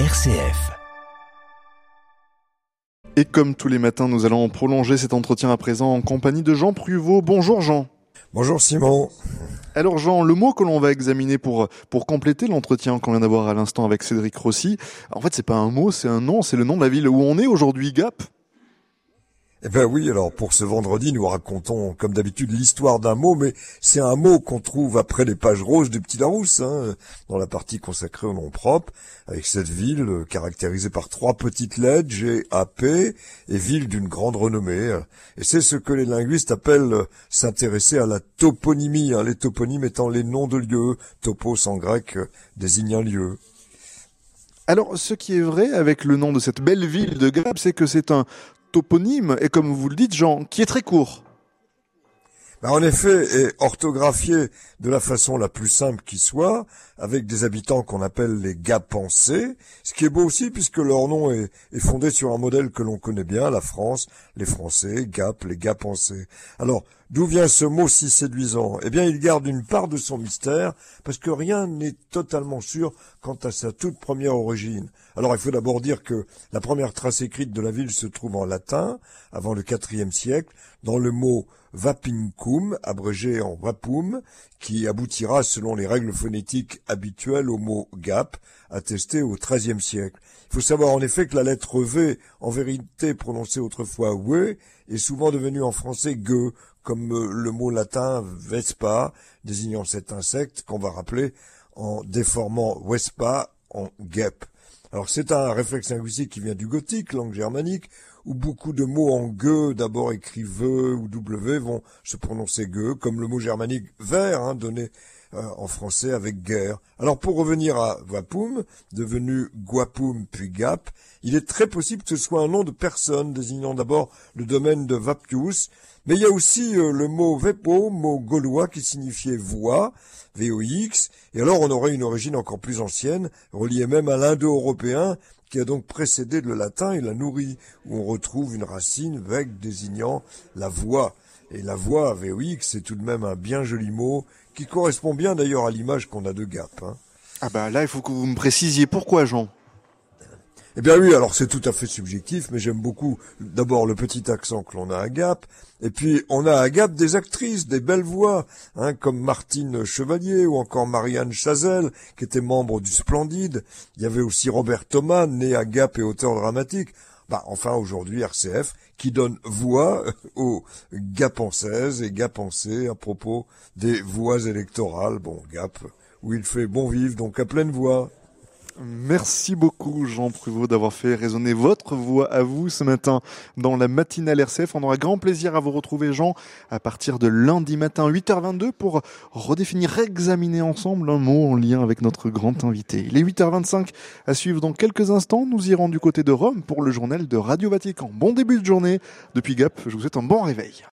RCF. Et comme tous les matins, nous allons prolonger cet entretien à présent en compagnie de Jean Pruvot. Bonjour Jean. Bonjour Simon. Alors Jean, le mot que l'on va examiner pour pour compléter l'entretien qu'on vient d'avoir à l'instant avec Cédric Rossi, en fait c'est pas un mot, c'est un nom, c'est le nom de la ville où on est aujourd'hui, Gap. Eh ben oui, alors pour ce vendredi, nous racontons comme d'habitude l'histoire d'un mot, mais c'est un mot qu'on trouve après les pages roses du Petit Larousse, hein, dans la partie consacrée au nom propre, avec cette ville euh, caractérisée par trois petites lettres, G, A, P, et ville d'une grande renommée. Et c'est ce que les linguistes appellent euh, s'intéresser à la toponymie, hein, les toponymes étant les noms de lieux, topos en grec euh, désigne un lieu. Alors, ce qui est vrai avec le nom de cette belle ville de Gap, c'est que c'est un toponyme, et comme vous le dites, Jean, qui est très court. Ben, en effet, et orthographié de la façon la plus simple qui soit, avec des habitants qu'on appelle les Gapensés, ce qui est beau aussi puisque leur nom est, fondé sur un modèle que l'on connaît bien, la France, les Français, Gap, les Gapensés. Alors, d'où vient ce mot si séduisant? Eh bien, il garde une part de son mystère, parce que rien n'est totalement sûr quant à sa toute première origine. Alors, il faut d'abord dire que la première trace écrite de la ville se trouve en latin, avant le IVe siècle, dans le mot vapincum, abrégé en vapum, qui aboutira, selon les règles phonétiques habituelles, au mot gap, attesté au XIIIe siècle. Il faut savoir en effet que la lettre V, en vérité prononcée autrefois we, est souvent devenue en français gueux, comme euh, le mot latin vespa, désignant cet insecte qu'on va rappeler en déformant vespa en guêpe. Alors c'est un réflexe linguistique qui vient du gothique, langue germanique, où beaucoup de mots en gueux, d'abord écrits ve ou w, vont se prononcer gueux, comme le mot germanique vert, hein, donné euh, en français avec guerre. Alors pour revenir à Vapum, devenu Guapum puis Gap, il est très possible que ce soit un nom de personne désignant d'abord le domaine de Vapius, mais il y a aussi euh, le mot Vepo, mot gaulois qui signifiait voix, VOX, et alors on aurait une origine encore plus ancienne, reliée même à l'indo-européen, qui a donc précédé le latin et la nourrit, où on retrouve une racine vec désignant la voix. Et la voix, VOX, c'est tout de même un bien joli mot, qui correspond bien d'ailleurs à l'image qu'on a de Gap. Hein. Ah bah là, il faut que vous me précisiez pourquoi, Jean. Eh bien oui, alors c'est tout à fait subjectif, mais j'aime beaucoup d'abord le petit accent que l'on a à Gap, et puis on a à Gap des actrices, des belles voix, hein, comme Martine Chevalier ou encore Marianne Chazelle, qui était membre du Splendide. Il y avait aussi Robert Thomas, né à Gap et auteur dramatique. Bah, enfin aujourd'hui RCF qui donne voix aux Gapensaises et Gapensés à propos des voix électorales. Bon, Gap, où il fait bon vivre, donc à pleine voix. Merci beaucoup Jean Pruvot d'avoir fait résonner votre voix à vous ce matin dans la matinale RCF. On aura grand plaisir à vous retrouver Jean à partir de lundi matin 8h22 pour redéfinir, réexaminer ensemble un mot en lien avec notre grand invité. Il est 8h25 à suivre dans quelques instants. Nous irons du côté de Rome pour le journal de Radio Vatican. Bon début de journée. Depuis Gap, je vous souhaite un bon réveil.